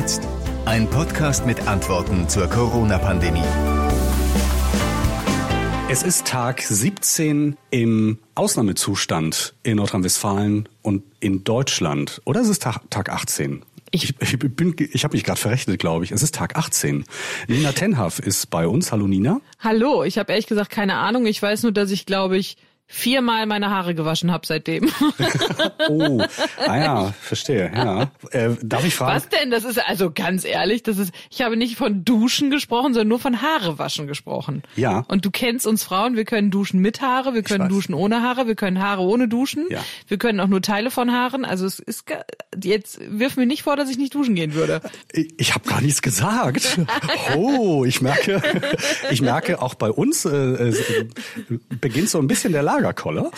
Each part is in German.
jetzt? Ein Podcast mit Antworten zur Corona-Pandemie. Es ist Tag 17 im Ausnahmezustand in Nordrhein-Westfalen und in Deutschland. Oder ist es Tag, Tag 18? Ich, ich, bin, ich habe mich gerade verrechnet, glaube ich. Es ist Tag 18. Nina Tenhaf ist bei uns. Hallo Nina. Hallo, ich habe ehrlich gesagt keine Ahnung. Ich weiß nur, dass ich, glaube ich, viermal meine Haare gewaschen habe seitdem. oh, ah ja, verstehe. Ja. Äh, darf ich fragen? Was denn? Das ist also ganz ehrlich, das ist. Ich habe nicht von Duschen gesprochen, sondern nur von Haare waschen gesprochen. Ja. Und du kennst uns Frauen. Wir können duschen mit Haare, wir können duschen ohne Haare, wir können Haare ohne duschen. Ja. Wir können auch nur Teile von Haaren. Also es ist jetzt wirf mir nicht vor, dass ich nicht duschen gehen würde. Ich, ich habe gar nichts gesagt. oh, ich merke, ich merke auch bei uns äh, äh beginnt so ein bisschen der Lager. Lagerkoller.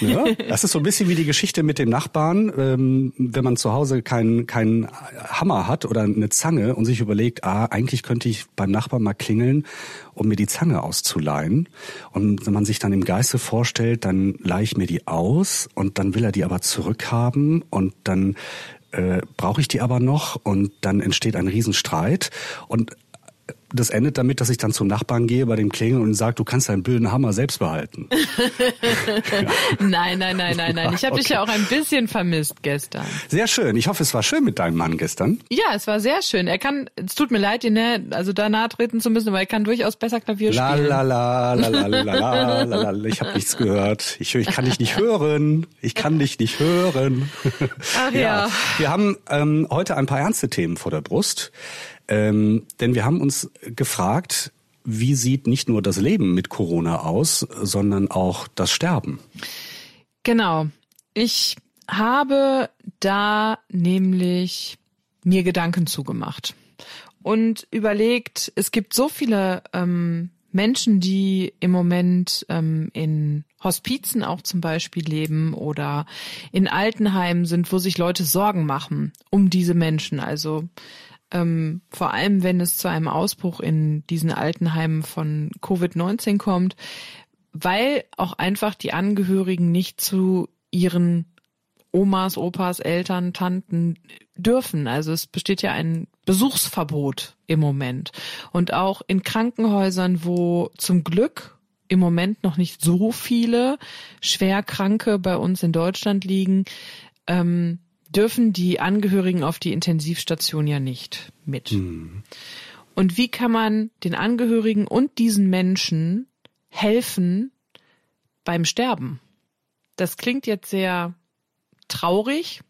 Ja, das ist so ein bisschen wie die Geschichte mit dem Nachbarn, ähm, wenn man zu Hause keinen keinen Hammer hat oder eine Zange und sich überlegt, ah, eigentlich könnte ich beim Nachbarn mal klingeln, um mir die Zange auszuleihen. Und wenn man sich dann im Geiste vorstellt, dann leihe ich mir die aus und dann will er die aber zurückhaben und dann äh, brauche ich die aber noch und dann entsteht ein Riesenstreit und das endet damit, dass ich dann zum Nachbarn gehe bei dem Klingeln und sage, du kannst deinen blöden Hammer selbst behalten. Nein, nein, nein, nein, nein. Ich habe okay. dich ja auch ein bisschen vermisst gestern. Sehr schön. Ich hoffe, es war schön mit deinem Mann gestern. Ja, es war sehr schön. Er kann, es tut mir leid, ihn ne, also da nahe treten zu müssen, aber er kann durchaus besser Klavier la, spielen. La la la la la la la la Ich habe nichts gehört. Ich, ich kann dich nicht hören. Ich kann dich nicht hören. Ach ja. ja. Wir haben ähm, heute ein paar ernste Themen vor der Brust. Ähm, denn wir haben uns gefragt, wie sieht nicht nur das Leben mit Corona aus, sondern auch das Sterben? Genau. Ich habe da nämlich mir Gedanken zugemacht und überlegt, es gibt so viele ähm, Menschen, die im Moment ähm, in Hospizen auch zum Beispiel leben oder in Altenheimen sind, wo sich Leute Sorgen machen um diese Menschen. Also ähm, vor allem wenn es zu einem Ausbruch in diesen Altenheimen von Covid-19 kommt, weil auch einfach die Angehörigen nicht zu ihren Omas, Opas, Eltern, Tanten dürfen. Also es besteht ja ein Besuchsverbot im Moment. Und auch in Krankenhäusern, wo zum Glück im Moment noch nicht so viele Schwerkranke bei uns in Deutschland liegen, ähm, dürfen die Angehörigen auf die Intensivstation ja nicht mit. Mhm. Und wie kann man den Angehörigen und diesen Menschen helfen beim Sterben? Das klingt jetzt sehr traurig,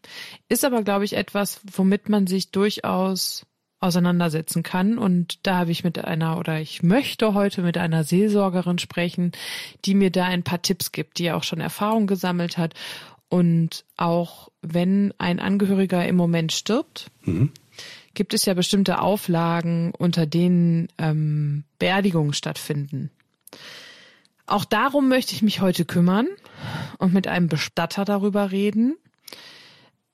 ist aber, glaube ich, etwas, womit man sich durchaus auseinandersetzen kann. Und da habe ich mit einer oder ich möchte heute mit einer Seelsorgerin sprechen, die mir da ein paar Tipps gibt, die ja auch schon Erfahrung gesammelt hat und auch wenn ein Angehöriger im Moment stirbt, mhm. gibt es ja bestimmte Auflagen, unter denen ähm, Beerdigungen stattfinden. Auch darum möchte ich mich heute kümmern und mit einem Bestatter darüber reden,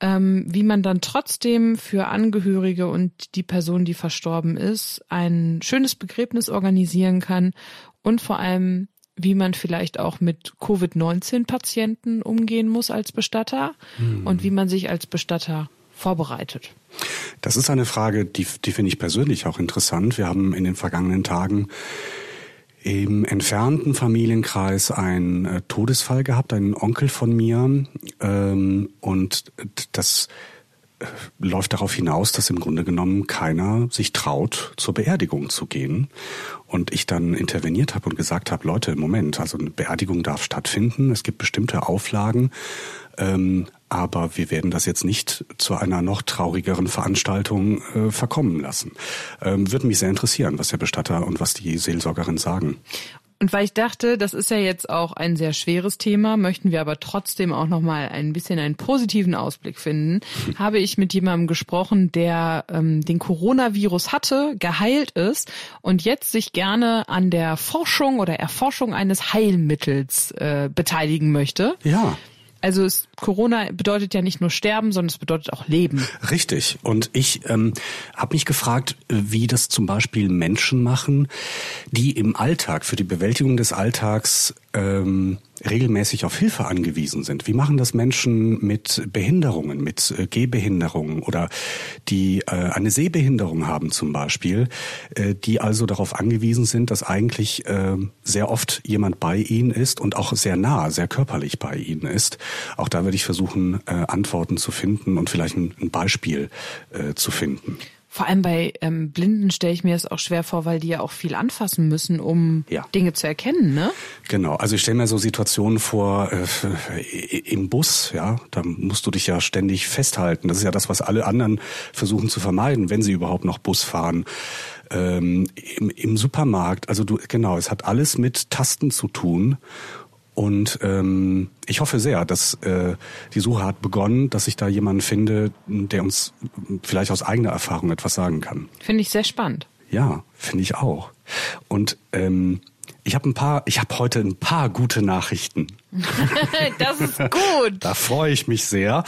ähm, wie man dann trotzdem für Angehörige und die Person, die verstorben ist, ein schönes Begräbnis organisieren kann und vor allem wie man vielleicht auch mit Covid-19-Patienten umgehen muss als Bestatter hm. und wie man sich als Bestatter vorbereitet. Das ist eine Frage, die, die finde ich persönlich auch interessant. Wir haben in den vergangenen Tagen im entfernten Familienkreis einen äh, Todesfall gehabt, einen Onkel von mir. Ähm, und das läuft darauf hinaus, dass im Grunde genommen keiner sich traut, zur Beerdigung zu gehen. Und ich dann interveniert habe und gesagt habe, Leute, Moment, also eine Beerdigung darf stattfinden, es gibt bestimmte Auflagen, ähm, aber wir werden das jetzt nicht zu einer noch traurigeren Veranstaltung äh, verkommen lassen. Ähm, würde mich sehr interessieren, was der Bestatter und was die Seelsorgerin sagen. Und weil ich dachte, das ist ja jetzt auch ein sehr schweres Thema, möchten wir aber trotzdem auch noch mal ein bisschen einen positiven Ausblick finden, habe ich mit jemandem gesprochen, der ähm, den Coronavirus hatte, geheilt ist und jetzt sich gerne an der Forschung oder Erforschung eines Heilmittels äh, beteiligen möchte. Ja. Also es, Corona bedeutet ja nicht nur Sterben, sondern es bedeutet auch Leben. Richtig. Und ich ähm, habe mich gefragt, wie das zum Beispiel Menschen machen, die im Alltag, für die Bewältigung des Alltags ähm, regelmäßig auf Hilfe angewiesen sind. Wie machen das Menschen mit Behinderungen, mit äh, Gehbehinderungen oder die äh, eine Sehbehinderung haben zum Beispiel, äh, die also darauf angewiesen sind, dass eigentlich sehr oft jemand bei ihnen ist und auch sehr nah, sehr körperlich bei ihnen ist. Auch da würde ich versuchen, Antworten zu finden und vielleicht ein, Beispiel zu finden. Vor allem bei ähm, Blinden stelle ich mir das auch schwer vor, weil die ja auch viel anfassen müssen, um Ja. Dinge zu erkennen, ne? Genau, also ich stelle mir so Situationen vor äh, im Bus, ja, da musst du dich ja ständig festhalten. Das ist ja das, was alle anderen versuchen zu vermeiden, wenn sie überhaupt noch Bus fahren. Ähm, im, Im Supermarkt, also du, genau, es hat alles mit Tasten zu tun. Und ähm, ich hoffe sehr, dass äh, die Suche hat begonnen, dass ich da jemanden finde, der uns vielleicht aus eigener Erfahrung etwas sagen kann. Finde ich sehr spannend. Ja, finde ich auch. Und ähm, ich habe ein paar, ich habe heute ein paar gute Nachrichten. das ist gut. Da freue ich mich sehr.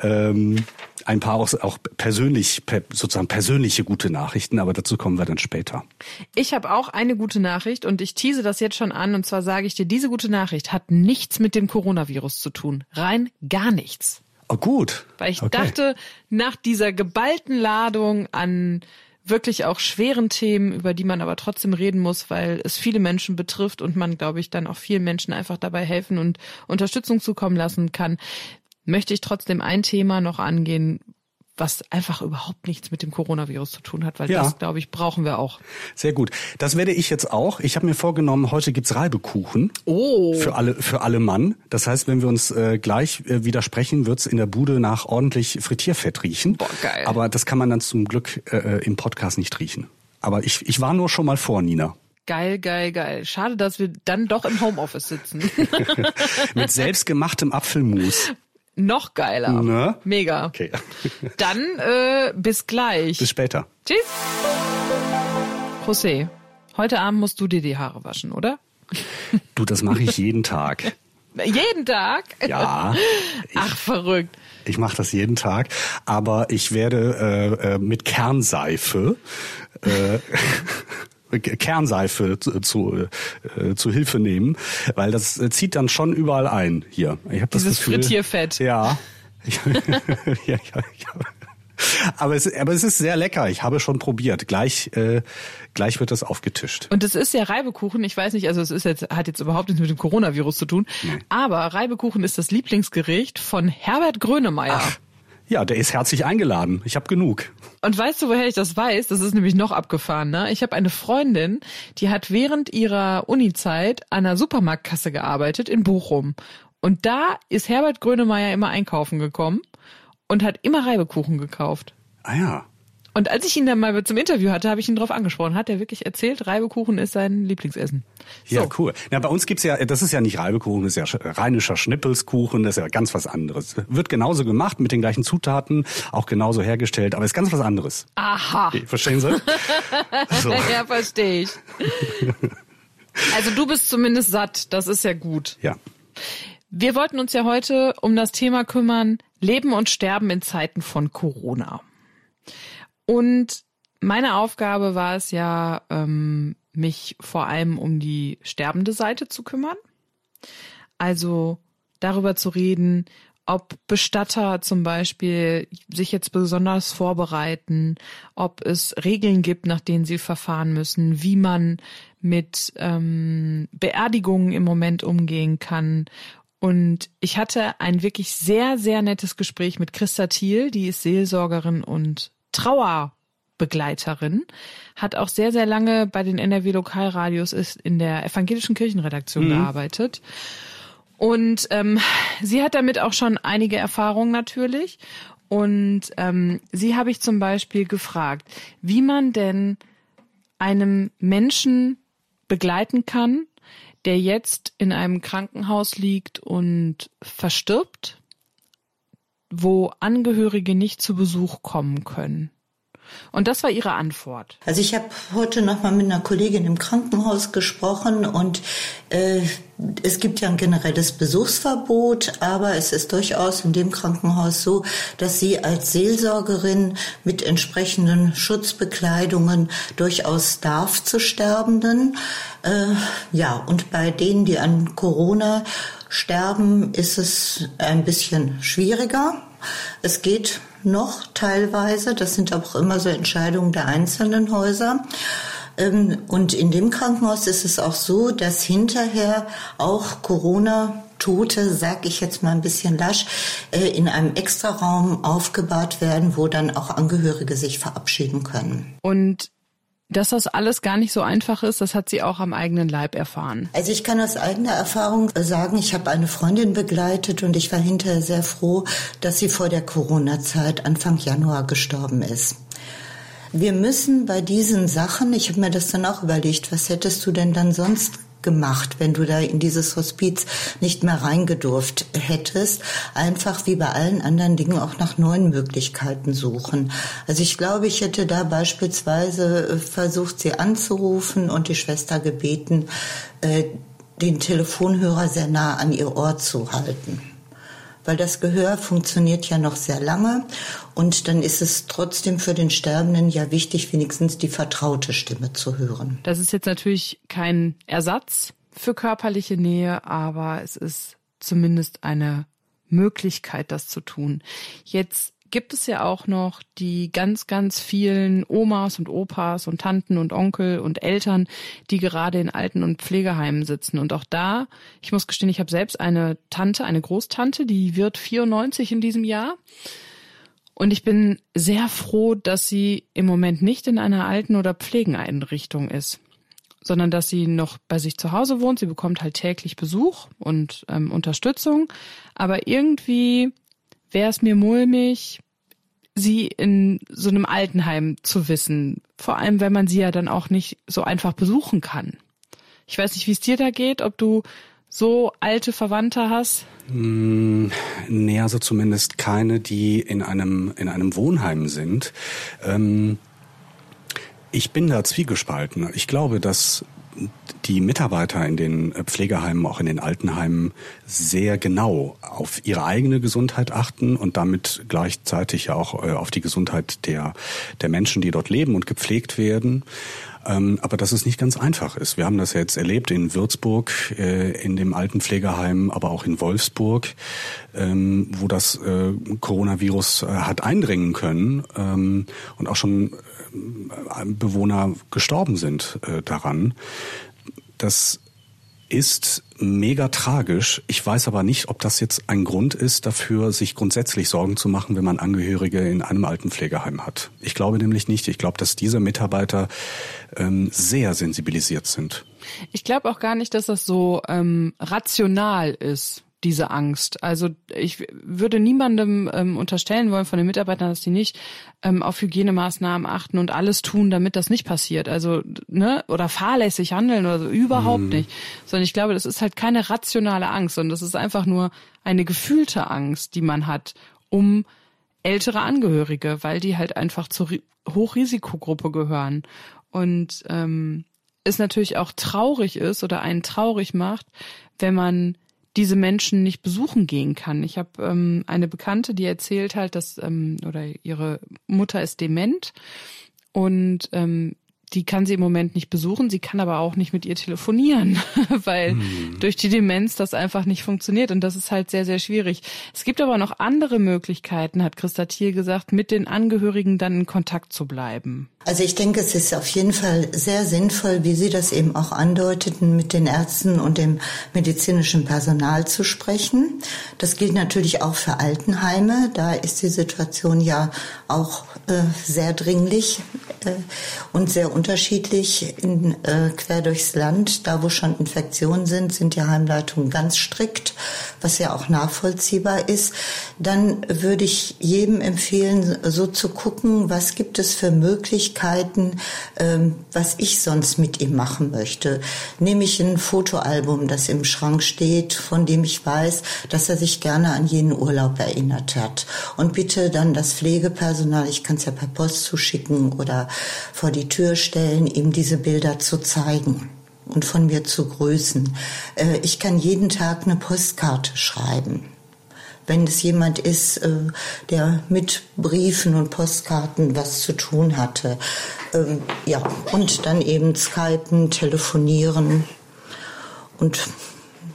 Ähm, ein paar auch, auch persönlich, per, sozusagen persönliche gute Nachrichten, aber dazu kommen wir dann später. Ich habe auch eine gute Nachricht und ich tease das jetzt schon an und zwar sage ich dir, diese gute Nachricht hat nichts mit dem Coronavirus zu tun. Rein gar nichts. Oh gut. Weil ich okay. dachte, nach dieser geballten Ladung an wirklich auch schweren Themen, über die man aber trotzdem reden muss, weil es viele Menschen betrifft und man, glaube ich, dann auch vielen Menschen einfach dabei helfen und Unterstützung zukommen lassen kann, möchte ich trotzdem ein Thema noch angehen, was einfach überhaupt nichts mit dem Coronavirus zu tun hat, weil Ja. das, glaube ich, brauchen wir auch. Sehr gut. Das werde ich jetzt auch. Ich habe mir vorgenommen, heute gibt's Reibekuchen. Oh. Für alle, für alle Mann. Das heißt, wenn wir uns äh, gleich äh, widersprechen, wird's in der Bude nach ordentlich Frittierfett riechen. Boah, geil. Aber das kann man dann zum Glück äh, im Podcast nicht riechen. Aber ich, ich war nur schon mal vor, Nina. Geil, geil, geil. Schade, dass wir dann doch im Homeoffice sitzen. Mit selbstgemachtem Apfelmus. noch geiler. Ne? Mega. Okay. Dann äh, bis gleich. Bis später. Tschüss. José, heute Abend musst du dir die Haare waschen, oder? Du, das mache ich jeden Tag. Jeden Tag? Ja, ich, Ach, verrückt. ich mache das jeden Tag. Aber ich werde äh, äh, mit Kernseife äh, Kernseife zu, zu, äh, zu Hilfe nehmen, weil das äh, zieht dann schon überall ein hier. Ich hab das Dieses Gefühl, Frittierfett. Ja. ja, ja, ja. Aber es, aber es ist sehr lecker. Ich habe schon probiert. Gleich, äh, gleich wird das aufgetischt. Und es ist ja Reibekuchen. Ich weiß nicht, also es ist jetzt, hat jetzt überhaupt nichts mit dem Coronavirus zu tun. Aber Reibekuchen ist das Lieblingsgericht von Herbert Grönemeyer. Ja, der ist herzlich eingeladen. Ich habe genug. Und weißt du, woher ich das weiß? Das ist nämlich noch abgefahren. Ne? Ich habe eine Freundin, die hat während ihrer Uni-Zeit an einer Supermarktkasse gearbeitet in Bochum. Und da ist Herbert Grönemeyer immer einkaufen gekommen und hat immer Reibekuchen gekauft. Ah ja. Und als ich ihn dann mal zum Interview hatte, habe ich ihn darauf angesprochen. Hat er wirklich erzählt, Reibekuchen ist sein Lieblingsessen. So. Ja, cool. Na, bei uns gibt's ja, das ist ja nicht Reibekuchen, das ist ja sch- rheinischer Schnippelskuchen, das ist ja ganz was anderes. Wird genauso gemacht, mit den gleichen Zutaten, auch genauso hergestellt, aber ist ganz was anderes. Aha. Verstehen Sie? So. Ja, verstehe ich. Also du bist zumindest satt, das ist ja gut. Ja. Wir wollten uns ja heute um das Thema kümmern, Leben und Sterben in Zeiten von Corona. Und meine Aufgabe war es ja, ähm, mich vor allem um die sterbende Seite zu kümmern. Also darüber zu reden, ob Bestatter zum Beispiel sich jetzt besonders vorbereiten, ob es Regeln gibt, nach denen sie verfahren müssen, wie man mit ähm, Beerdigungen im Moment umgehen kann. Und ich hatte ein wirklich sehr, sehr nettes Gespräch mit Christa Thiel, die ist Seelsorgerin und Trauerbegleiterin, hat auch sehr, sehr lange bei den NRW Lokalradios ist in der evangelischen Kirchenredaktion gearbeitet. Und ähm, sie hat damit auch schon einige Erfahrungen natürlich. Und ähm, sie habe ich zum Beispiel gefragt, wie man denn einem Menschen begleiten kann, der jetzt in einem Krankenhaus liegt und verstirbt, wo Angehörige nicht zu Besuch kommen können. Und das war ihre Antwort. Also ich habe heute noch mal mit einer Kollegin im Krankenhaus gesprochen und äh, es gibt ja ein generelles Besuchsverbot, aber es ist durchaus in dem Krankenhaus so, dass sie als Seelsorgerin mit entsprechenden Schutzbekleidungen durchaus darf zu Sterbenden. Äh, ja, und bei denen, die an Corona Sterben ist es ein bisschen schwieriger. Es geht noch teilweise. Das sind auch immer so Entscheidungen der einzelnen Häuser. Ähm, und in dem Krankenhaus ist es auch so, dass hinterher auch Corona Tote, sag ich jetzt mal ein bisschen lasch, äh, in einem Extraraum aufgebahrt werden, wo dann auch Angehörige sich verabschieden können. Und dass das alles gar nicht so einfach ist, das hat sie auch am eigenen Leib erfahren. Also ich kann aus eigener Erfahrung sagen, ich habe eine Freundin begleitet und ich war hinterher sehr froh, dass sie vor der Corona-Zeit Anfang Januar gestorben ist. Wir müssen bei diesen Sachen, ich habe mir das dann auch überlegt, was hättest du denn dann sonst gemacht, wenn du da in dieses Hospiz nicht mehr reingedurft hättest. Einfach wie bei allen anderen Dingen auch nach neuen Möglichkeiten suchen. Also ich glaube, ich hätte da beispielsweise äh, versucht, sie anzurufen und die Schwester gebeten, äh, den Telefonhörer sehr nah an ihr Ohr zu halten weil das Gehör funktioniert ja noch sehr lange und dann ist es trotzdem für den Sterbenden ja wichtig, wenigstens die vertraute Stimme zu hören. Das ist jetzt natürlich kein Ersatz für körperliche Nähe, aber es ist zumindest eine Möglichkeit, das zu tun. Jetzt gibt es ja auch noch die ganz, ganz vielen Omas und Opas und Tanten und Onkel und Eltern, die gerade in Alten- und Pflegeheimen sitzen. Und auch da, ich muss gestehen, ich habe selbst eine Tante, eine Großtante, die wird 94 in diesem Jahr. Und ich bin sehr froh, dass sie im Moment nicht in einer Alten- oder Pflegeneinrichtung ist, sondern dass sie noch bei sich zu Hause wohnt. Sie bekommt halt täglich Besuch und ähm, Unterstützung. Aber irgendwie wäre es mir mulmig, sie in so einem Altenheim zu wissen. Vor allem, wenn man sie ja dann auch nicht so einfach besuchen kann. Ich weiß nicht, wie es dir da geht, ob du so alte Verwandte hast? Mm, nee, also zumindest keine, die in einem, in einem Wohnheim sind. Ähm, ich bin da zwiegespalten. Ich glaube, dass die Mitarbeiter in den Pflegeheimen, auch in den Altenheimen, sehr genau auf ihre eigene Gesundheit achten und damit gleichzeitig auch äh, auf die Gesundheit der, der Menschen, die dort leben und gepflegt werden aber dass es nicht ganz einfach ist. Wir haben das jetzt erlebt in Würzburg, äh, in dem Altenpflegeheim, aber auch in Wolfsburg, ähm, wo das äh, Coronavirus äh, hat eindringen können ähm, und auch schon Bewohner gestorben sind daran. Das ist mega tragisch. Ich weiß aber nicht, ob das jetzt ein Grund ist dafür, sich grundsätzlich Sorgen zu machen, wenn man Angehörige in einem Altenpflegeheim hat. Ich glaube nämlich nicht. Ich glaube, dass diese Mitarbeiter ähm, sehr sensibilisiert sind. Ich glaube auch gar nicht, dass das so ähm, rational ist diese Angst. Also ich würde niemandem ähm, unterstellen wollen von den Mitarbeitern, dass sie nicht ähm, auf Hygienemaßnahmen achten und alles tun, damit das nicht passiert. Also ne oder fahrlässig handeln oder so überhaupt mhm. nicht. Sondern ich glaube, das ist halt keine rationale Angst, sondern das ist einfach nur eine gefühlte Angst, die man hat, um ältere Angehörige, weil die halt einfach zur Hochrisikogruppe gehören und ähm, es natürlich auch traurig ist oder einen traurig macht, wenn man diese Menschen nicht besuchen gehen kann. Ich habe ähm, eine Bekannte, die erzählt halt, dass ähm, oder ihre Mutter ist dement und ähm, die kann sie im Moment nicht besuchen, sie kann aber auch nicht mit ihr telefonieren, weil hm. durch die Demenz das einfach nicht funktioniert und das ist halt sehr, sehr schwierig. Es gibt aber noch andere Möglichkeiten, hat Christa Thiel gesagt, mit den Angehörigen dann in Kontakt zu bleiben. Also ich denke, es ist auf jeden Fall sehr sinnvoll, wie Sie das eben auch andeuteten, mit den Ärzten und dem medizinischen Personal zu sprechen. Das gilt natürlich auch für Altenheime. Da ist die Situation ja auch äh, sehr dringlich äh, und sehr unterschiedlich in, äh, quer durchs Land. Da, wo schon Infektionen sind, sind die Heimleitungen ganz strikt, was ja auch nachvollziehbar ist. Dann würde ich jedem empfehlen, so zu gucken, was gibt es für Möglichkeiten, ähm, was ich sonst mit ihm machen möchte. Nehme ich ein Fotoalbum, das im Schrank steht, von dem ich weiß, dass er sich gerne an jenen Urlaub erinnert hat. Und bitte dann das Pflegepersonal, ich kann es ja per Post zuschicken oder vor die Tür stellen, ihm diese Bilder zu zeigen und von mir zu grüßen. Äh, ich kann jeden Tag eine Postkarte schreiben wenn es jemand ist, äh, der mit Briefen und Postkarten was zu tun hatte. Ähm, ja, und dann eben Skypen, telefonieren und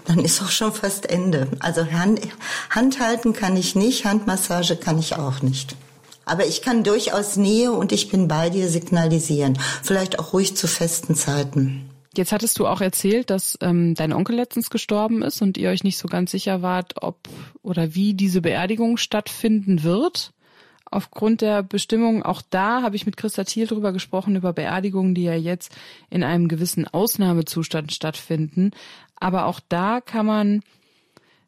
dann ist auch schon fast Ende. Also Hand, Handhalten kann ich nicht, Handmassage kann ich auch nicht. Aber ich kann durchaus Nähe und ich bin bei dir signalisieren. Vielleicht auch ruhig zu festen Zeiten. Jetzt hattest du auch erzählt, dass ähm, dein Onkel letztens gestorben ist und ihr euch nicht so ganz sicher wart, ob oder wie diese Beerdigung stattfinden wird. Aufgrund der Bestimmung, auch da habe ich mit Christa Thiel drüber gesprochen, über Beerdigungen, die ja jetzt in einem gewissen Ausnahmezustand stattfinden. Aber auch da kann man,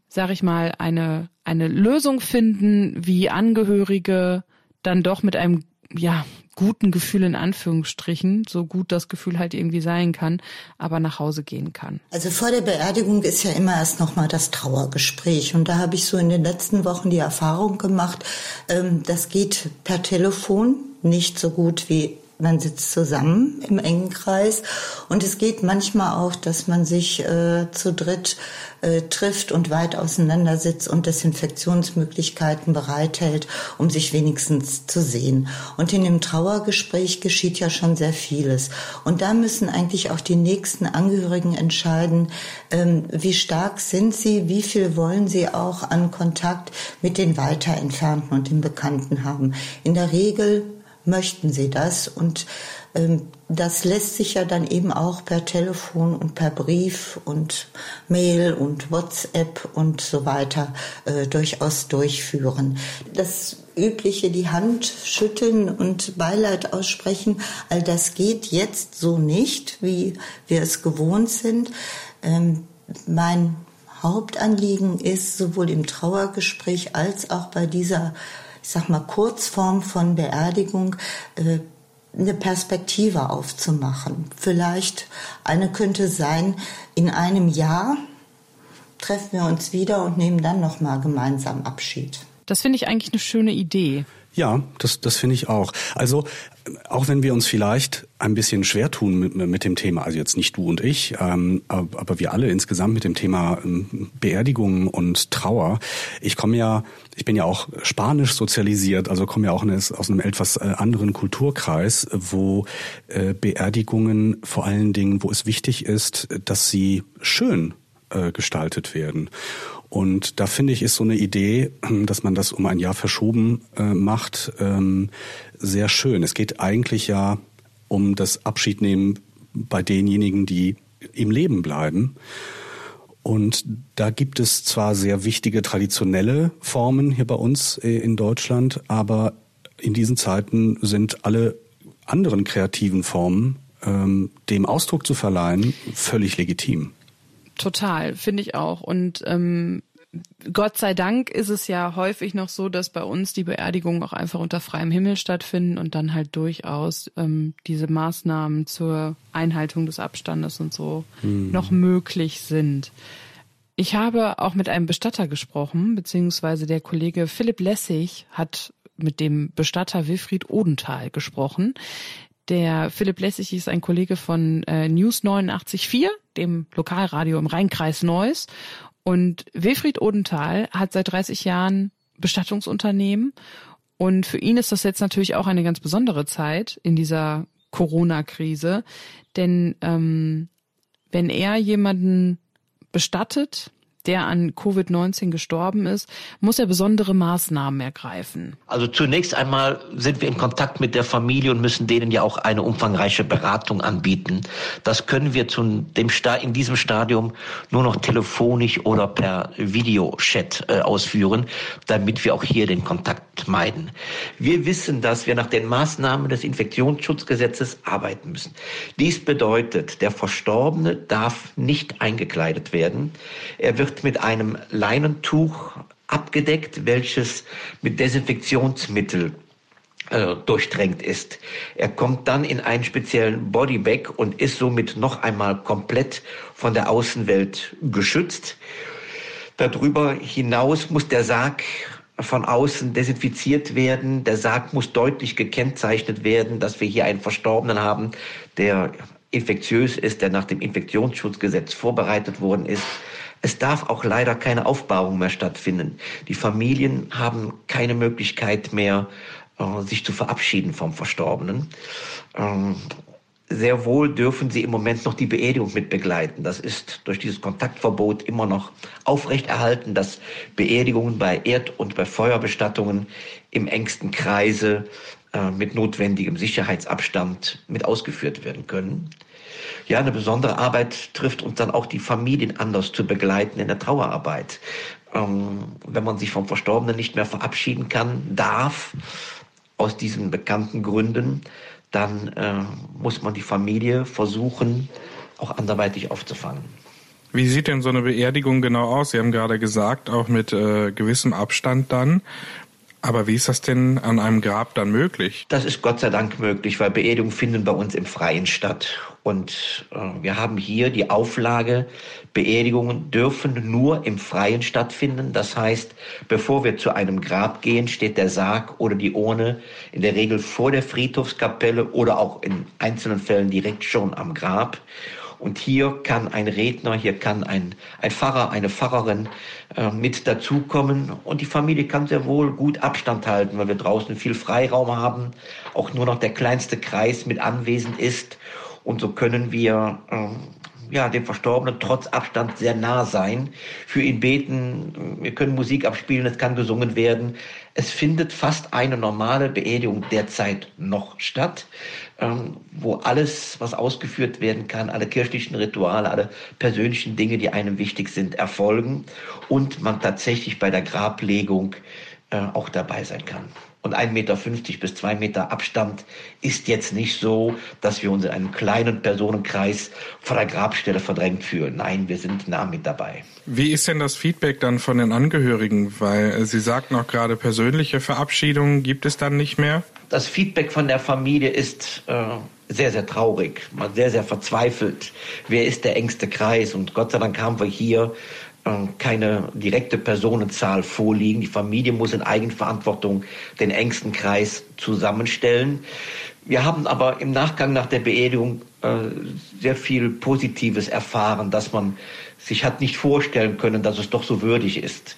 sag ich mal, eine, eine Lösung finden, wie Angehörige dann doch mit einem ja, guten Gefühl in Anführungsstrichen, so gut das Gefühl halt irgendwie sein kann, aber nach Hause gehen kann. Also vor der Beerdigung ist ja immer erst nochmal das Trauergespräch. Und da habe ich so in den letzten Wochen die Erfahrung gemacht, ähm, das geht per Telefon nicht so gut wie man sitzt zusammen im engen Kreis und es geht manchmal auch, dass man sich äh, zu dritt äh, trifft und weit auseinander sitzt und Desinfektionsmöglichkeiten bereithält, um sich wenigstens zu sehen. Und in dem Trauergespräch geschieht ja schon sehr vieles. Und da müssen eigentlich auch die nächsten Angehörigen entscheiden, ähm, wie stark sind sie, wie viel wollen sie auch an Kontakt mit den weiter entfernten und den Bekannten haben. In der Regel möchten sie das. Und ähm, das lässt sich ja dann eben auch per Telefon und per Brief und Mail und WhatsApp und so weiter äh, durchaus durchführen. Das übliche, die Hand schütteln und Beileid aussprechen, all das geht jetzt so nicht, wie wir es gewohnt sind. Ähm, mein Hauptanliegen ist sowohl im Trauergespräch als auch bei dieser ich sag mal, Kurzform von Beerdigung äh, eine Perspektive aufzumachen. Vielleicht eine könnte sein, in einem Jahr treffen wir uns wieder und nehmen dann nochmal gemeinsam Abschied. Das finde ich eigentlich eine schöne Idee. Ja, das, das finde ich auch. Also auch wenn wir uns vielleicht ein bisschen schwer tun mit, mit dem Thema, also jetzt nicht du und ich, ähm, aber wir alle insgesamt mit dem Thema ähm, Beerdigungen und Trauer. Ich komme ja, ich bin ja auch spanisch sozialisiert, also komme ja auch aus einem etwas äh, anderen Kulturkreis, wo äh, Beerdigungen vor allen Dingen, wo es wichtig ist, dass sie schön äh, gestaltet werden. Und da finde ich, ist so eine Idee, dass man das um ein Jahr verschoben äh, macht, ähm, sehr schön. Es geht eigentlich ja um das Abschiednehmen bei denjenigen, die im Leben bleiben. Und da gibt es zwar sehr wichtige traditionelle Formen hier bei uns äh, in Deutschland, aber in diesen Zeiten sind alle anderen kreativen Formen, ähm, dem Ausdruck zu verleihen, völlig legitim. Total, finde ich auch. Und ähm, Gott sei Dank ist es ja häufig noch so, dass bei uns die Beerdigungen auch einfach unter freiem Himmel stattfinden und dann halt durchaus ähm, diese Maßnahmen zur Einhaltung des Abstandes und so hm. noch möglich sind. Ich habe auch mit einem Bestatter gesprochen, beziehungsweise der Kollege Philipp Lessig hat mit dem Bestatter Wilfried Odenthal gesprochen. Der Philipp Lessig ist ein Kollege von äh, News 89.4, dem Lokalradio im Rheinkreis Neuss. Und Wilfried Odenthal hat seit 30 Jahren Bestattungsunternehmen. Und für ihn ist das jetzt natürlich auch eine ganz besondere Zeit in dieser Corona-Krise. Denn ähm, wenn er jemanden bestattet, der an Covid-19 gestorben ist, muss er besondere Maßnahmen ergreifen. Also zunächst einmal sind wir in Kontakt mit der Familie und müssen denen ja auch eine umfangreiche Beratung anbieten. Das können wir zu dem Sta in diesem Stadium nur noch telefonisch oder per Videochat äh, ausführen, damit wir auch hier den Kontakt meiden. Wir wissen, dass wir nach den Maßnahmen des Infektionsschutzgesetzes arbeiten müssen. Dies bedeutet, der Verstorbene darf nicht eingekleidet werden. Er wird wird mit einem Leinentuch abgedeckt, welches mit Desinfektionsmittel äh, durchtränkt ist. Er kommt dann in einen speziellen Bodybag und ist somit noch einmal komplett von der Außenwelt geschützt. Darüber hinaus muss der Sarg von außen desinfiziert werden. Der Sarg muss deutlich gekennzeichnet werden, dass wir hier einen Verstorbenen haben, der infektiös ist, der nach dem Infektionsschutzgesetz vorbereitet worden ist. Es darf auch leider keine Aufbauung mehr stattfinden. Die Familien haben keine Möglichkeit mehr, äh, sich zu verabschieden vom Verstorbenen. Ähm, sehr wohl dürfen sie im Moment noch die Beerdigung mit begleiten. Das ist durch dieses Kontaktverbot immer noch aufrechterhalten, dass Beerdigungen bei Erd- und bei Feuerbestattungen im engsten Kreise äh, mit notwendigem Sicherheitsabstand mit ausgeführt werden können. Ja, eine besondere Arbeit trifft uns dann auch die Familien anders zu begleiten in der Trauerarbeit. Ähm, wenn man sich vom Verstorbenen nicht mehr verabschieden kann, darf, aus diesen bekannten Gründen, dann äh, muss man die Familie versuchen, auch anderweitig aufzufangen. Wie sieht denn so eine Beerdigung genau aus? Sie haben gerade gesagt, auch mit äh, gewissem Abstand dann. Aber wie ist das denn an einem Grab dann möglich? Das ist Gott sei Dank möglich, weil Beerdigungen finden bei uns im Freien statt. Und äh, wir haben hier die Auflage, Beerdigungen dürfen nur im Freien stattfinden. Das heißt, bevor wir zu einem Grab gehen, steht der Sarg oder die Urne in der Regel vor der Friedhofskapelle oder auch in einzelnen Fällen direkt schon am Grab. Und hier kann ein Redner, hier kann ein, ein Pfarrer, eine Pfarrerin äh, mit dazukommen. Und die Familie kann sehr wohl gut Abstand halten, weil wir draußen viel Freiraum haben, auch nur noch der kleinste Kreis mit anwesend ist. Und so können wir äh, ja, dem Verstorbenen trotz Abstand sehr nah sein, für ihn beten, wir können Musik abspielen, es kann gesungen werden. Es findet fast eine normale Beerdigung derzeit noch statt, ähm, wo alles, was ausgeführt werden kann, alle kirchlichen Rituale, alle persönlichen Dinge, die einem wichtig sind, erfolgen und man tatsächlich bei der Grablegung äh, auch dabei sein kann. Und 1,50 Meter bis 2 Meter Abstand ist jetzt nicht so, dass wir uns in einem kleinen Personenkreis vor der Grabstelle verdrängt fühlen. Nein, wir sind nah mit dabei. Wie ist denn das Feedback dann von den Angehörigen? Weil äh, Sie sagten auch gerade, persönliche Verabschiedungen gibt es dann nicht mehr? Das Feedback von der Familie ist äh, sehr, sehr traurig, sehr, sehr verzweifelt. Wer ist der engste Kreis? Und Gott sei Dank haben wir hier keine direkte Personenzahl vorliegen. Die Familie muss in Eigenverantwortung den engsten Kreis zusammenstellen. Wir haben aber im Nachgang nach der Beerdigung äh, sehr viel Positives erfahren, dass man sich hat nicht vorstellen können, dass es doch so würdig ist.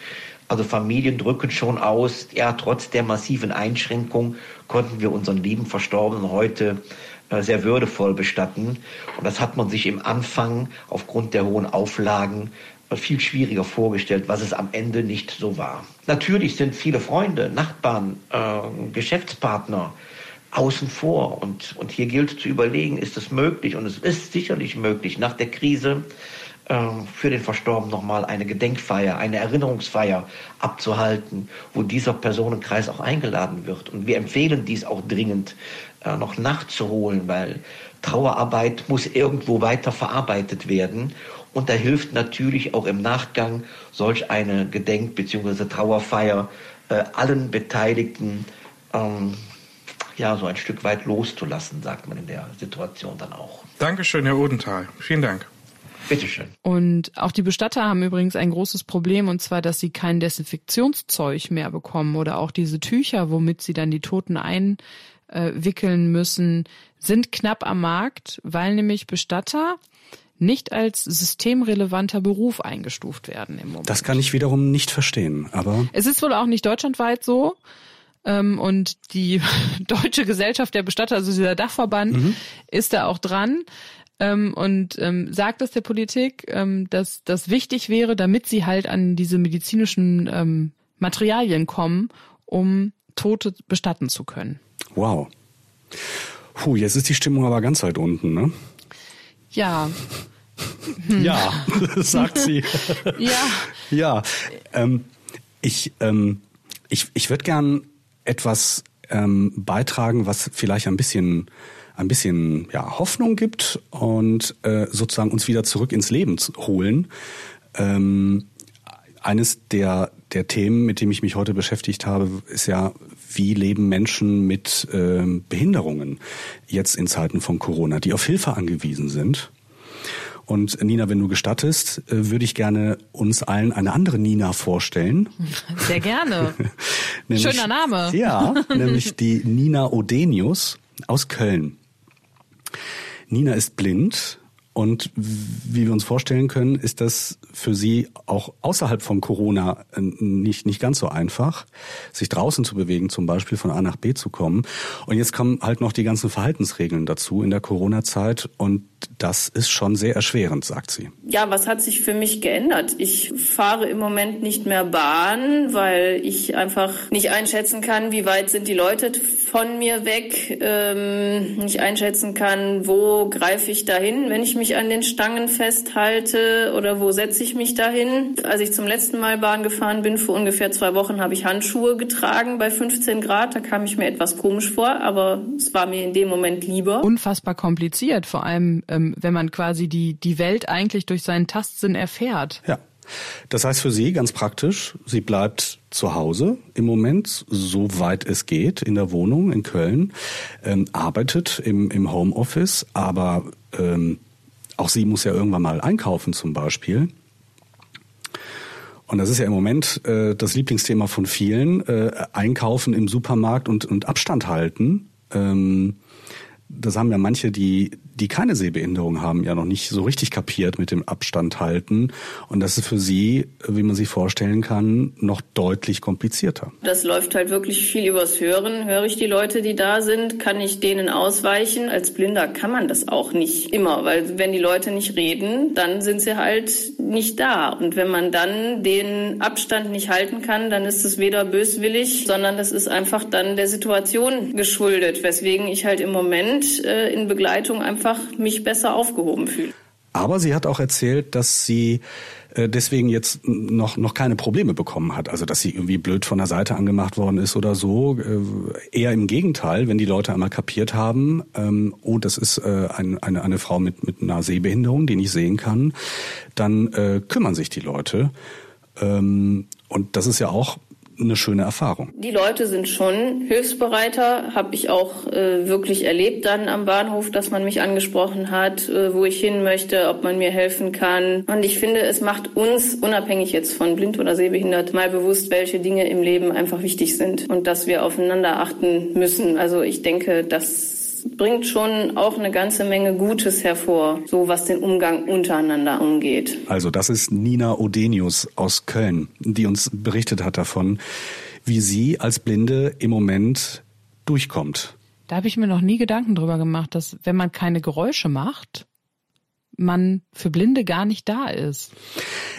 Also Familien drücken schon aus, ja, trotz der massiven Einschränkung konnten wir unseren lieben Verstorbenen heute äh, sehr würdevoll bestatten. Und das hat man sich im Anfang aufgrund der hohen Auflagen viel schwieriger vorgestellt, was es am Ende nicht so war. Natürlich sind viele Freunde, Nachbarn, äh, Geschäftspartner außen vor. Und, und hier gilt zu überlegen, ist es möglich, und es ist sicherlich möglich, nach der Krise äh, für den Verstorbenen nochmal eine Gedenkfeier, eine Erinnerungsfeier abzuhalten, wo dieser Personenkreis auch eingeladen wird. Und wir empfehlen dies auch dringend äh, noch nachzuholen, weil Trauerarbeit muss irgendwo weiter verarbeitet werden. Und da hilft natürlich auch im Nachgang solch eine Gedenk- bzw. Trauerfeier äh, allen Beteiligten ähm, ja so ein Stück weit loszulassen, sagt man in der Situation dann auch. Dankeschön, Herr Odenthal. Vielen Dank. Bitteschön. Und auch die Bestatter haben übrigens ein großes Problem, und zwar, dass sie kein Desinfektionszeug mehr bekommen oder auch diese Tücher, womit sie dann die Toten einwickeln müssen, sind knapp am Markt, weil nämlich Bestatter nicht als systemrelevanter Beruf eingestuft werden im Moment. Das kann ich wiederum nicht verstehen, aber. Es ist wohl auch nicht deutschlandweit so. Ähm, und die Deutsche Gesellschaft der Bestatter, also dieser Dachverband, mhm. ist da auch dran. Ähm, und ähm, sagt es der Politik, ähm, dass das wichtig wäre, damit sie halt an diese medizinischen ähm, Materialien kommen, um Tote bestatten zu können. Wow. Puh, jetzt ist die Stimmung aber ganz weit unten, ne? Ja. Hm. Ja, sagt sie. ja. Ja. Ähm, ich ähm, ich, ich würde gern etwas ähm, beitragen, was vielleicht ein bisschen ein bisschen ja, Hoffnung gibt und äh, sozusagen uns wieder zurück ins Leben holen. Ähm, eines der, der Themen, mit dem ich mich heute beschäftigt habe, ist ja, wie leben Menschen mit äh, Behinderungen jetzt in Zeiten von Corona, die auf Hilfe angewiesen sind. Und Nina, wenn du gestattest, äh, würde ich gerne uns allen eine andere Nina vorstellen. Sehr gerne. nämlich, Schöner Name. Ja, nämlich die Nina Odenius aus Köln. Nina ist blind Und wie wir uns vorstellen können, ist das für Sie auch außerhalb von Corona äh, nicht, nicht ganz so einfach, sich draußen zu bewegen, zum Beispiel von A nach B zu kommen. Und jetzt kommen halt noch die ganzen Verhaltensregeln dazu in der Corona-Zeit. Und das ist schon sehr erschwerend, sagt sie. Ja, was hat sich für mich geändert? Ich fahre im Moment nicht mehr Bahn, weil ich einfach nicht einschätzen kann, wie weit sind die Leute von mir weg, ähm, nicht einschätzen kann, wo greife ich dahin, wenn ich mich an den Stangen festhalte oder wo setze ich mich dahin. Als ich zum letzten Mal Bahn gefahren bin, vor ungefähr zwei Wochen, habe ich Handschuhe getragen bei 15 Grad. Da kam ich mir etwas komisch vor, aber es war mir in dem Moment lieber. Unfassbar kompliziert, vor allem ähm, wenn man quasi die, die Welt eigentlich durch seinen Tastsinn erfährt. Ja. Das heißt für Sie ganz praktisch, sie bleibt zu Hause im Moment, soweit es geht, in der Wohnung in Köln, ähm, arbeitet im, im Homeoffice, aber ähm, auch sie muss ja irgendwann mal einkaufen zum Beispiel. Und das ist ja im Moment äh, das Lieblingsthema von vielen, äh, Einkaufen im Supermarkt und, und Abstand halten. Ähm, das haben ja manche, die, die keine Sehbehinderung haben, ja noch nicht so richtig kapiert mit dem Abstand halten. Und das ist für sie, wie man sich vorstellen kann, noch deutlich komplizierter. Das läuft halt wirklich viel übers Hören. Höre ich die Leute, die da sind, kann ich denen ausweichen. Als Blinder kann man das auch nicht immer, weil wenn die Leute nicht reden, dann sind sie halt nicht da. Und wenn man dann den Abstand nicht halten kann, dann ist es weder böswillig, sondern das ist einfach dann der Situation geschuldet, weswegen ich halt im Moment äh, in Begleitung einfach mich besser aufgehoben fühle. Aber sie hat auch erzählt, dass sie äh, deswegen jetzt noch, noch keine Probleme bekommen hat. Also, dass sie irgendwie blöd von der Seite angemacht worden ist oder so. Äh, eher im Gegenteil, wenn die Leute einmal kapiert haben, ähm, oh, das ist äh, ein, eine, eine Frau mit, mit einer Sehbehinderung, die nicht sehen kann, dann äh, kümmern sich die Leute. Ähm, und das ist ja auch eine schöne Erfahrung. Die Leute sind schon hilfsbereiter, habe ich auch äh, wirklich erlebt dann am Bahnhof, dass man mich angesprochen hat, äh, wo ich hin möchte, ob man mir helfen kann. Und ich finde, es macht uns, unabhängig jetzt von blind oder sehbehindert, mal bewusst, welche Dinge im Leben einfach wichtig sind und dass wir aufeinander achten müssen. Also ich denke, dass bringt schon auch eine ganze Menge Gutes hervor, so was den Umgang untereinander umgeht. Also das ist Nina Odenius aus Köln, die uns berichtet hat davon, wie sie als Blinde im Moment durchkommt. Da habe ich mir noch nie Gedanken drüber gemacht, dass wenn man keine Geräusche macht, man für Blinde gar nicht da ist.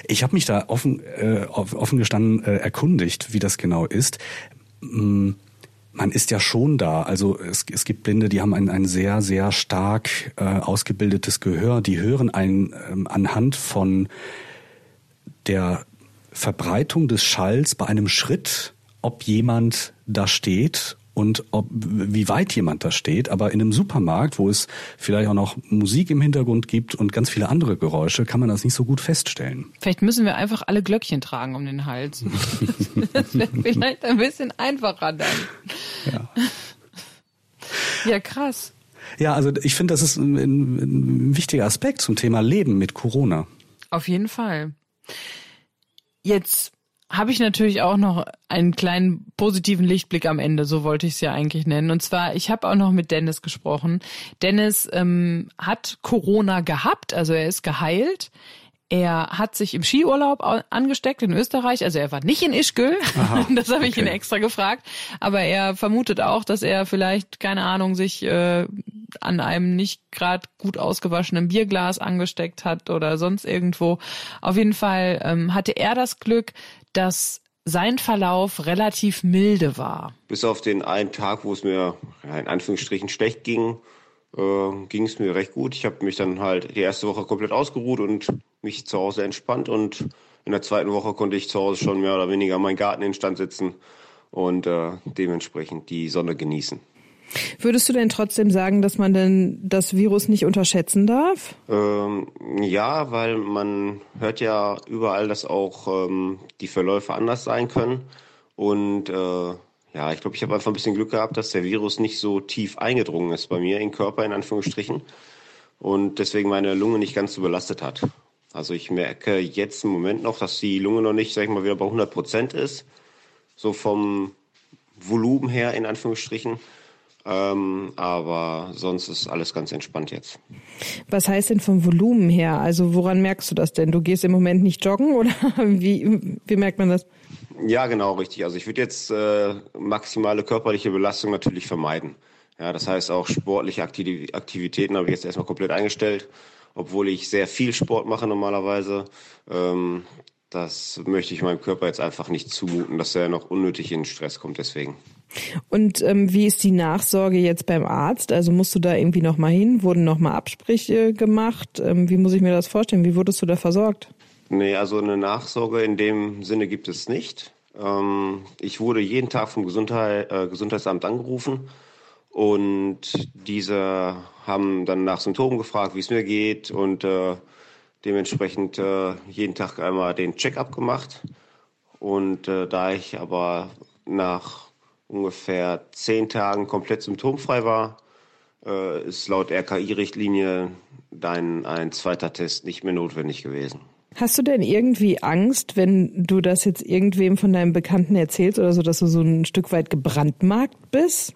Ich habe mich da offen, äh, offen gestanden äh, erkundigt, wie das genau ist. Hm man ist ja schon da. Also es, es gibt Blinde, die haben ein, ein sehr, sehr stark äh, ausgebildetes Gehör. Die hören ein, ähm, anhand von der Verbreitung des Schalls bei einem Schritt, ob jemand da steht und ob, wie weit jemand da steht. Aber in einem Supermarkt, wo es vielleicht auch noch Musik im Hintergrund gibt und ganz viele andere Geräusche, kann man das nicht so gut feststellen. Vielleicht müssen wir einfach alle Glöckchen tragen um den Hals. das wäre vielleicht ein bisschen einfacher dann. Ja, ja krass. Ja, also ich finde, das ist ein, ein wichtiger Aspekt zum Thema Leben mit Corona. Auf jeden Fall. Jetzt habe ich natürlich auch noch einen kleinen positiven Lichtblick am Ende, so wollte ich es ja eigentlich nennen. Und zwar, ich habe auch noch mit Dennis gesprochen. Dennis ähm, hat Corona gehabt, also er ist geheilt. Er hat sich im Skiurlaub angesteckt in Österreich, also er war nicht in Ischgl, Aha, das habe ich okay. ihn extra gefragt, aber er vermutet auch, dass er vielleicht, keine Ahnung, sich äh, an einem nicht gerade gut ausgewaschenen Bierglas angesteckt hat oder sonst irgendwo. Auf jeden Fall ähm, hatte er das Glück, dass sein Verlauf relativ milde war. Bis auf den einen Tag, wo es mir in Anführungsstrichen schlecht ging, äh, ging es mir recht gut. Ich habe mich dann halt die erste Woche komplett ausgeruht und mich zu Hause entspannt und in der zweiten Woche konnte ich zu Hause schon mehr oder weniger meinen Garten instand setzen und äh, dementsprechend die Sonne genießen. Würdest du denn trotzdem sagen, dass man denn das Virus nicht unterschätzen darf? Ähm, ja, weil man hört ja überall, dass auch ähm, die Verläufe anders sein können. Und äh, ja, ich glaube, ich habe einfach ein bisschen Glück gehabt, dass der Virus nicht so tief eingedrungen ist bei mir, in Körper in Anführungsstrichen. Und deswegen meine Lunge nicht ganz so belastet hat. Also ich merke jetzt im Moment noch, dass die Lunge noch nicht, sag ich mal, wieder bei 100 Prozent ist. So vom Volumen her in Anführungsstrichen. Ähm, aber sonst ist alles ganz entspannt jetzt. Was heißt denn vom Volumen her? Also woran merkst du das denn? Du gehst im Moment nicht joggen oder wie, wie merkt man das? Ja, genau, richtig. Also ich würde jetzt äh, maximale körperliche Belastung natürlich vermeiden. Ja, das heißt auch sportliche Aktivitäten habe ich jetzt erstmal komplett eingestellt, obwohl ich sehr viel Sport mache normalerweise. Ähm, das möchte ich meinem Körper jetzt einfach nicht zumuten, dass er noch unnötig in Stress kommt deswegen. Und ähm, wie ist die Nachsorge jetzt beim Arzt? Also musst du da irgendwie nochmal hin? Wurden nochmal Absprüche gemacht? Ähm, wie muss ich mir das vorstellen? Wie wurdest du da versorgt? Nee, also eine Nachsorge in dem Sinne gibt es nicht. Ähm, ich wurde jeden Tag vom Gesundheit, äh, Gesundheitsamt angerufen und diese haben dann nach Symptomen gefragt, wie es mir geht und äh, dementsprechend äh, jeden Tag einmal den Check-up gemacht. Und äh, da ich aber nach ungefähr zehn Tagen komplett symptomfrei war, äh, ist laut RKI-Richtlinie dein ein zweiter Test nicht mehr notwendig gewesen. Hast du denn irgendwie Angst, wenn du das jetzt irgendwem von deinem Bekannten erzählst oder so, dass du so ein Stück weit gebrandmarkt bist?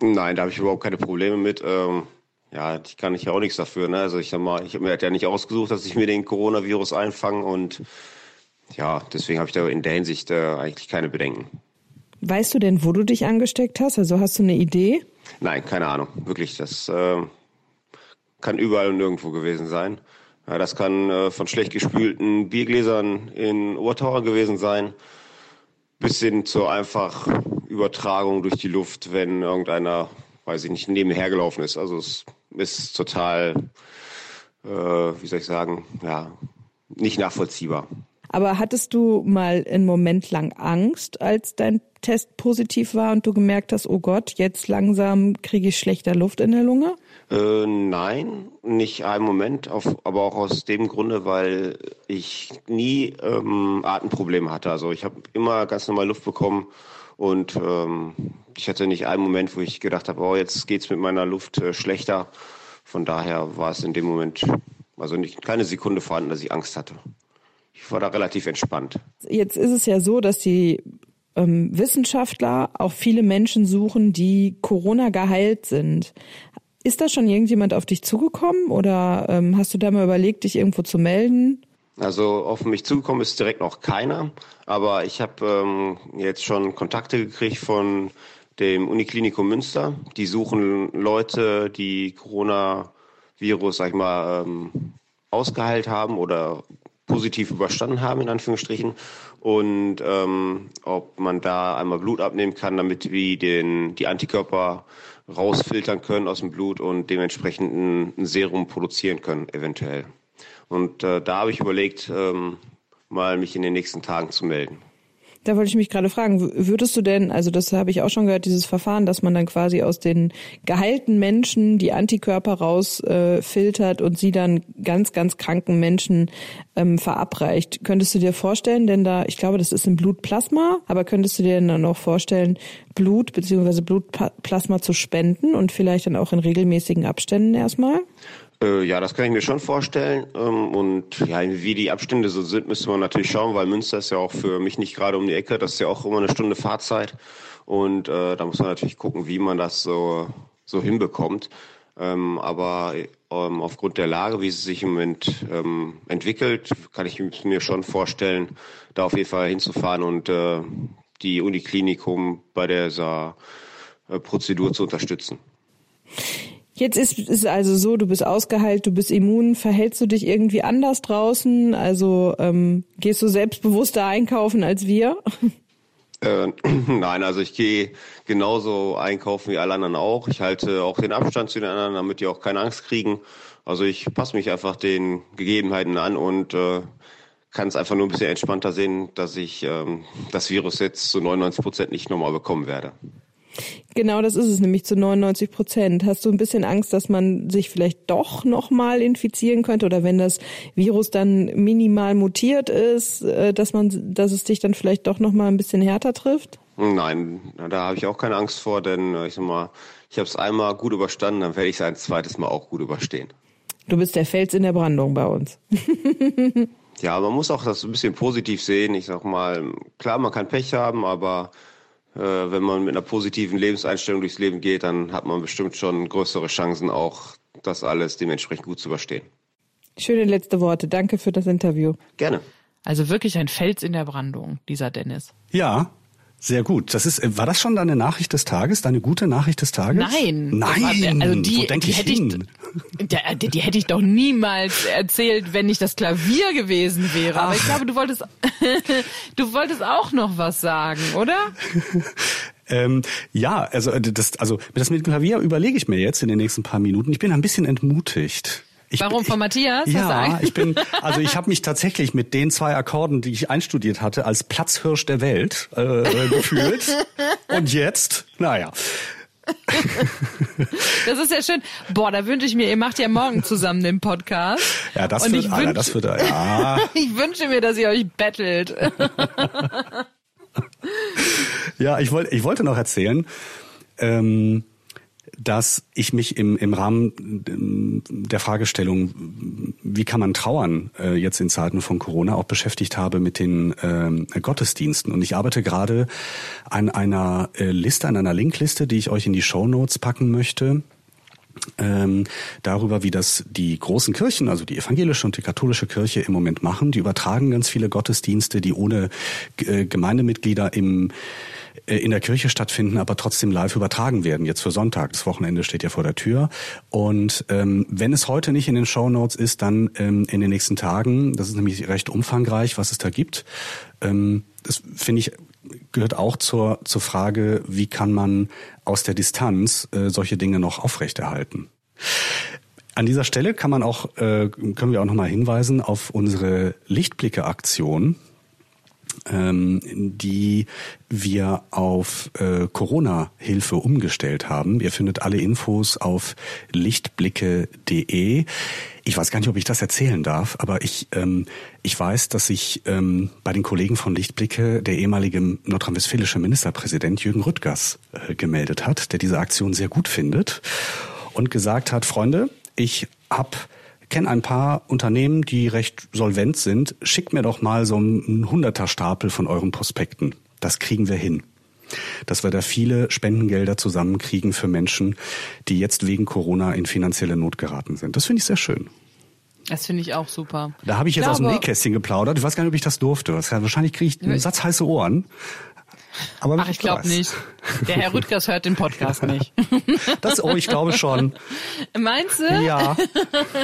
Nein, da habe ich überhaupt keine Probleme mit. Ähm, ja, ich kann ich ja auch nichts dafür. Ne? Also ich sag mal, ich habe mir ja nicht ausgesucht, dass ich mir den Coronavirus einfange und ja, deswegen habe ich da in der Hinsicht äh, eigentlich keine Bedenken. Weißt du denn, wo du dich angesteckt hast? Also hast du eine Idee? Nein, keine Ahnung. Wirklich, das äh, kann überall und nirgendwo gewesen sein. Ja, das kann äh, von schlecht gespülten Biergläsern in Obertauer gewesen sein, bis hin zur einfach Übertragung durch die Luft, wenn irgendeiner, weiß ich nicht, nebenher gelaufen ist. Also es ist total, äh, wie soll ich sagen, ja, nicht nachvollziehbar. Aber hattest du mal einen Moment lang Angst, als dein Test positiv war und du gemerkt hast, oh Gott, jetzt langsam kriege ich schlechter Luft in der Lunge? Äh, nein, nicht einen Moment, auf, aber auch aus dem Grunde, weil ich nie ähm, Atemprobleme hatte. Also ich habe immer ganz normal Luft bekommen und ähm, ich hatte nicht einen Moment, wo ich gedacht habe, oh, jetzt geht's mit meiner Luft äh, schlechter. Von daher war es in dem Moment also nicht keine Sekunde vorhanden, dass ich Angst hatte. Ich war da relativ entspannt. Jetzt ist es ja so, dass die ähm, Wissenschaftler auch viele Menschen suchen, die Corona geheilt sind. Ist da schon irgendjemand auf dich zugekommen oder ähm, hast du da mal überlegt, dich irgendwo zu melden? Also auf mich zugekommen ist direkt noch keiner, aber ich habe ähm, jetzt schon Kontakte gekriegt von dem Uniklinikum Münster. Die suchen Leute, die Coronavirus, sag ich mal, ähm, ausgeheilt haben oder positiv überstanden haben, in Anführungsstrichen. Und ähm, ob man da einmal Blut abnehmen kann, damit wir den, die Antikörper rausfiltern können aus dem Blut und dementsprechend ein, Serum produzieren können, eventuell. Und äh, da habe ich überlegt, ähm, mal mich in den nächsten Tagen zu melden. Da wollte ich mich gerade fragen, würdest du denn, also das habe ich auch schon gehört, dieses Verfahren, dass man dann quasi aus den geheilten Menschen die Antikörper rausfiltert äh, und sie dann ganz, ganz kranken Menschen ähm, verabreicht. Könntest du dir vorstellen, denn da, ich glaube, das ist im Blutplasma, aber könntest du dir dann auch vorstellen, Blut bzw. Blutplasma zu spenden und vielleicht dann auch in regelmäßigen Abständen erstmal? Äh, ja, das kann ich mir schon vorstellen. Ähm, und ja, wie die Abstände so sind, müsste man natürlich schauen, weil Münster ist ja auch für mich nicht gerade um die Ecke. Das ist ja auch immer eine Stunde Fahrzeit. Und äh, da muss man natürlich gucken, wie man das so, so hinbekommt. Ähm, aber ähm, aufgrund der Lage, wie sie sich im Moment ähm, entwickelt, kann ich mir schon vorstellen, da auf jeden Fall hinzufahren und äh, die Uniklinikum bei dieser äh, Prozedur zu unterstützen. Jetzt ist es also so, du bist ausgeheilt, du bist immun. Verhältst du dich irgendwie anders draußen? Also ähm, gehst du selbstbewusster einkaufen als wir? Äh, nein, also ich gehe genauso einkaufen wie alle anderen auch. Ich halte auch den Abstand zu den anderen, damit die auch keine Angst kriegen. Also ich passe mich einfach den Gegebenheiten an und äh, kann es einfach nur ein bisschen entspannter sehen, dass ich ähm, das Virus jetzt zu 99 Prozent nicht nochmal bekommen werde. Genau, das ist es nämlich zu 99 Prozent. Hast du ein bisschen Angst, dass man sich vielleicht doch nochmal infizieren könnte oder wenn das Virus dann minimal mutiert ist, äh, dass man, dass es dich dann vielleicht doch nochmal ein bisschen härter trifft? Nein, da habe ich auch keine Angst vor, denn äh, ich sag mal, ich habe es einmal gut überstanden, dann werde ich es ein zweites Mal auch gut überstehen. Du bist der Fels in der Brandung bei uns. ja, man muss auch das ein bisschen positiv sehen. Ich sag mal, klar, man kann Pech haben, aber wenn man mit einer positiven Lebenseinstellung durchs Leben geht, dann hat man bestimmt schon größere Chancen, auch das alles dementsprechend gut zu überstehen. Schöne letzte Worte. Danke für das Interview. Gerne. Also wirklich ein Fels in der Brandung, dieser Dennis. Ja, sehr gut. Das ist, war das schon deine Nachricht des Tages, deine gute Nachricht des Tages? Nein. Nein. Also die, die ich hätte hin? ich, die, die hätte ich doch niemals erzählt, wenn nicht das Klavier gewesen wäre. Aber ich glaube, du wolltest, du wolltest auch noch was sagen, oder? Ähm, ja, also äh, das, also das mit dem Klavier überlege ich mir jetzt in den nächsten paar Minuten. Ich bin ein bisschen entmutigt. Ich, Warum von Matthias? Ja, ich bin, also ich habe mich tatsächlich mit den zwei Akkorden, die ich einstudiert hatte, als Platzhirsch der Welt äh, äh, gefühlt. Und jetzt, naja. Das ist ja schön. Boah, da wünsche ich mir, ihr macht ja morgen zusammen den Podcast. Ja, das Und wird, ich Alter, wünsch- das wird, ja. Ich wünsche mir, dass ihr euch bettelt. Ja, ich wollte, ich wollte noch erzählen, ähm, dass ich mich im, im Rahmen ähm, der Fragestellung, wie kann man trauern, äh, jetzt in Zeiten von Corona auch beschäftigt habe mit den ähm, Gottesdiensten. Und ich arbeite gerade an einer äh, Liste, an einer Linkliste, die ich euch in die Show Notes packen möchte ähm, darüber, wie das die großen Kirchen, also die evangelische und die katholische Kirche im Moment machen. Die übertragen ganz viele Gottesdienste, die ohne äh, Gemeindemitglieder im äh, in der Kirche stattfinden, aber trotzdem live übertragen werden. Jetzt für Sonntag. Das Wochenende steht ja vor der Tür. Und ähm, wenn es heute nicht in den Show Notes ist, dann ähm, in den nächsten Tagen. Das ist nämlich recht umfangreich, was es da gibt. Ähm, das finde ich gehört auch zur zur Frage, wie kann man aus der Distanz äh, solche Dinge noch aufrechterhalten. An dieser Stelle kann man auch, äh, können wir auch nochmal hinweisen auf unsere Lichtblicke-Aktion, ähm, die wir auf äh, Corona-Hilfe umgestellt haben. Ihr findet alle Infos auf lichtblicke.de. Ich weiß gar nicht, ob ich das erzählen darf, aber ich, ähm, ich weiß, dass sich ähm, bei den Kollegen von Lichtblicke der ehemalige nordrhein-westfälische Ministerpräsident Jürgen Rüttgers äh, gemeldet hat, der diese Aktion sehr gut findet und gesagt hat, Freunde, ich hab kenne ein paar Unternehmen, die recht solvent sind. Schickt mir doch mal so einen Hunderter-Stapel von euren Prospekten. Das kriegen wir hin. Dass wir da viele Spendengelder zusammenkriegen für Menschen, die jetzt wegen Corona in finanzielle Not geraten sind. Das finde ich sehr schön. Das finde ich auch super. Da habe ich jetzt glaube, aus dem Nähkästchen geplaudert. Ich weiß gar nicht, ob ich das durfte. Wahrscheinlich kriege ich einen Satz heiße Ohren. Aber Ach, ich glaube nicht. Der Herr Rüttgers hört den Podcast nicht. Das, oh, ich glaube schon. Meinst du? Ja.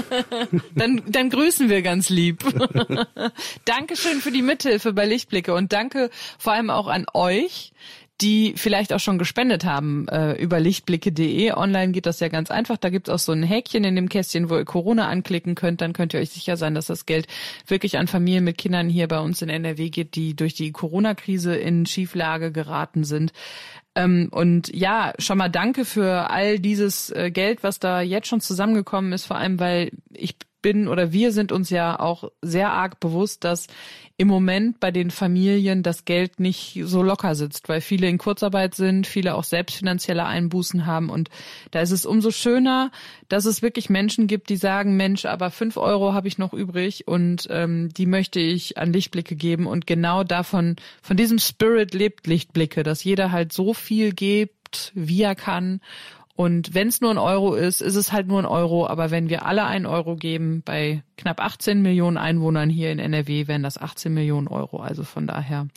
Dann, dann grüßen wir ganz lieb. Dankeschön für die Mithilfe bei Lichtblicke und danke vor allem auch an euch, die vielleicht auch schon gespendet haben äh, über lichtblicke.de. Online geht das ja ganz einfach. Da gibt's auch so ein Häkchen in dem Kästchen, wo ihr Corona anklicken könnt. Dann könnt ihr euch sicher sein, dass das Geld wirklich an Familien mit Kindern hier bei uns in NRW geht, die durch die Corona-Krise in Schieflage geraten sind. Ähm, und ja, schon mal danke für all dieses äh, Geld, was da jetzt schon zusammengekommen ist, vor allem weil ich bin oder wir sind uns ja auch sehr arg bewusst, dass im Moment bei den Familien das Geld nicht so locker sitzt, weil viele in Kurzarbeit sind, viele auch selbst finanzielle Einbußen haben. Und da ist es umso schöner, dass es wirklich Menschen gibt, die sagen, Mensch, aber fünf Euro habe ich noch übrig und ähm, die möchte ich an Lichtblicke geben. Und genau davon, von diesem Spirit lebt Lichtblicke, dass jeder halt so viel gibt, wie er kann und wenn es nur ein Euro ist, ist es halt nur ein Euro. Aber wenn wir alle einen Euro geben, bei knapp 18 Millionen Einwohnern hier in NRW, wären das 18 Millionen Euro. Also von daher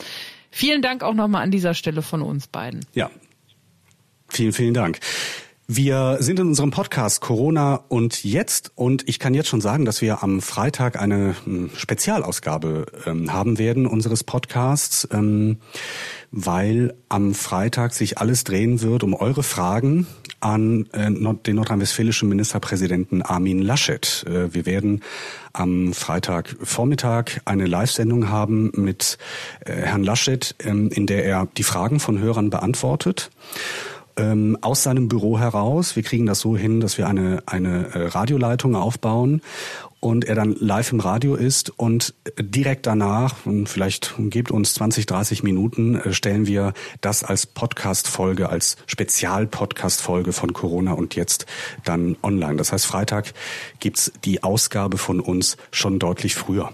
vielen Dank auch nochmal an dieser Stelle von uns beiden. Ja. Vielen, vielen Dank. Wir sind in unserem Podcast Corona und jetzt und ich kann jetzt schon sagen, dass wir am Freitag eine hm, Spezialausgabe ähm, haben werden unseres Podcasts, ähm, weil am Freitag sich alles drehen wird um eure Fragen an äh, den nordrhein-westfälischen Ministerpräsidenten Armin Laschet. Äh, wir werden am Freitagvormittag eine Live-Sendung haben mit äh, Herrn Laschet, ähm, in der er die Fragen von Hörern beantwortet ähm, aus seinem Büro heraus. Wir kriegen das so hin, dass wir eine, eine Radioleitung aufbauen und er dann live im Radio ist und direkt danach, vielleicht gebt uns 20, 30 Minuten, äh, stellen wir das als Podcast-Folge, als Spezial-Podcast-Folge von Corona und jetzt dann online. Das heißt, Freitag gibt's die Ausgabe von uns schon deutlich früher.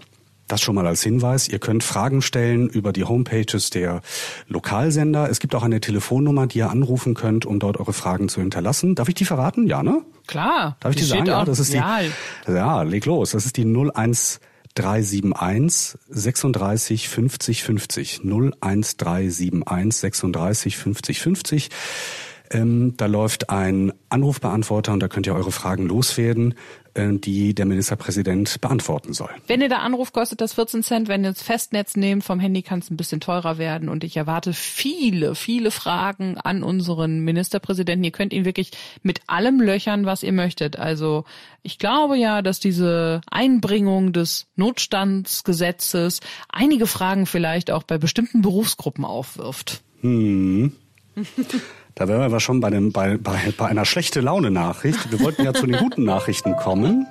Das schon mal als Hinweis. Ihr könnt Fragen stellen über die Homepages der Lokalsender. Es gibt auch eine Telefonnummer, die ihr anrufen könnt, um dort eure Fragen zu hinterlassen. Darf ich die verraten? Ja, ne? Klar. Darf ich die, die sagen? Ja, das ist die. Ja, leg los. Das ist die 01371 36 50 50. 01371 36 50 50. Ähm, da läuft ein Anrufbeantworter und da könnt ihr eure Fragen loswerden, äh, die der Ministerpräsident beantworten soll. Wenn ihr da anruft, kostet das 14 Cent. Wenn ihr das Festnetz nehmt, vom Handy kann es ein bisschen teurer werden. Und ich erwarte viele, viele Fragen an unseren Ministerpräsidenten. Ihr könnt ihn wirklich mit allem löchern, was ihr möchtet. Also ich glaube ja, dass diese Einbringung des Notstandsgesetzes einige Fragen vielleicht auch bei bestimmten Berufsgruppen aufwirft. Da wären wir aber schon bei, dem, bei, bei, bei einer schlechte Laune-Nachricht. Wir wollten ja zu den guten Nachrichten kommen.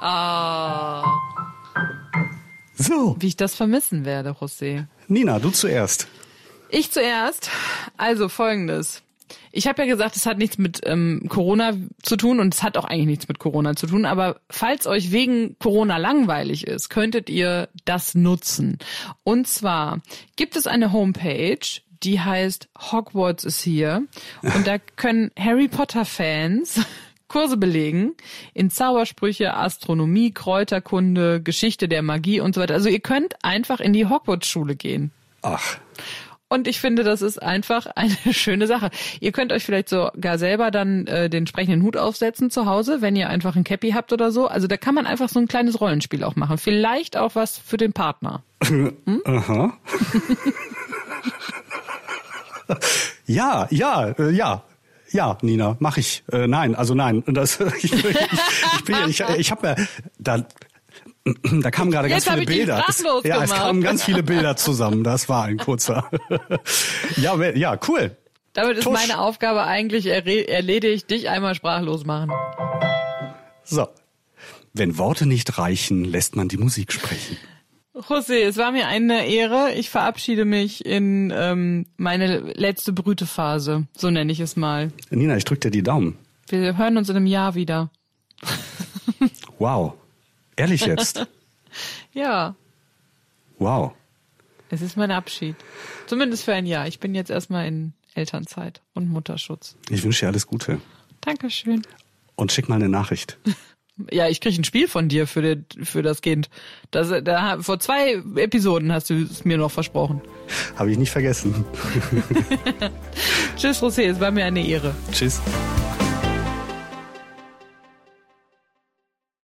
Ah. So, Wie ich das vermissen werde, José. Nina, du zuerst. Ich zuerst. Also folgendes. Ich habe ja gesagt, es hat nichts mit ähm, Corona zu tun und es hat auch eigentlich nichts mit Corona zu tun. Aber falls euch wegen Corona langweilig ist, könntet ihr das nutzen. Und zwar gibt es eine Homepage, die heißt Hogwarts is here. Und da können Harry Potter Fans Kurse belegen in Zaubersprüche, Astronomie, Kräuterkunde, Geschichte der Magie und so weiter. Also ihr könnt einfach in die Hogwarts-Schule gehen. Ach, Und ich finde, das ist einfach eine schöne Sache. Ihr könnt euch vielleicht sogar selber dann äh, den entsprechenden Hut aufsetzen zu Hause, wenn ihr einfach ein Cappy habt oder so. Also da kann man einfach so ein kleines Rollenspiel auch machen. Vielleicht auch was für den Partner. Aha. ja, ja, äh, ja. Ja, Nina, mach ich. Äh, nein, also nein. Das, ich, ich, ich, bin, ich, ich habe ja da, da kamen gerade ganz Jetzt viele Bilder. Sprachlos ja, es kamen ganz viele Bilder zusammen. Das war ein kurzer. ja, ja, cool. Damit ist Tusch. meine Aufgabe eigentlich erledigt, dich einmal sprachlos machen. So. Wenn Worte nicht reichen, lässt man die Musik sprechen. José, es war mir eine Ehre. Ich verabschiede mich in ähm, meine letzte Brütephase. So nenne ich es mal. Nina, ich drück dir die Daumen. Wir hören uns in einem Jahr wieder. Wow. Ehrlich jetzt? Ja, Wow. es ist mein Abschied. Zumindest für ein Jahr. Ich bin jetzt erstmal in Elternzeit und Mutterschutz. Ich wünsche dir alles Gute. Dankeschön. Und schick mal eine Nachricht. Ja, ich kriege ein Spiel von dir für, den, für das Kind. Das, da, vor zwei Episoden hast du es mir noch versprochen. Habe ich nicht vergessen. Tschüss, Rosé, es war mir eine Ehre. Tschüss.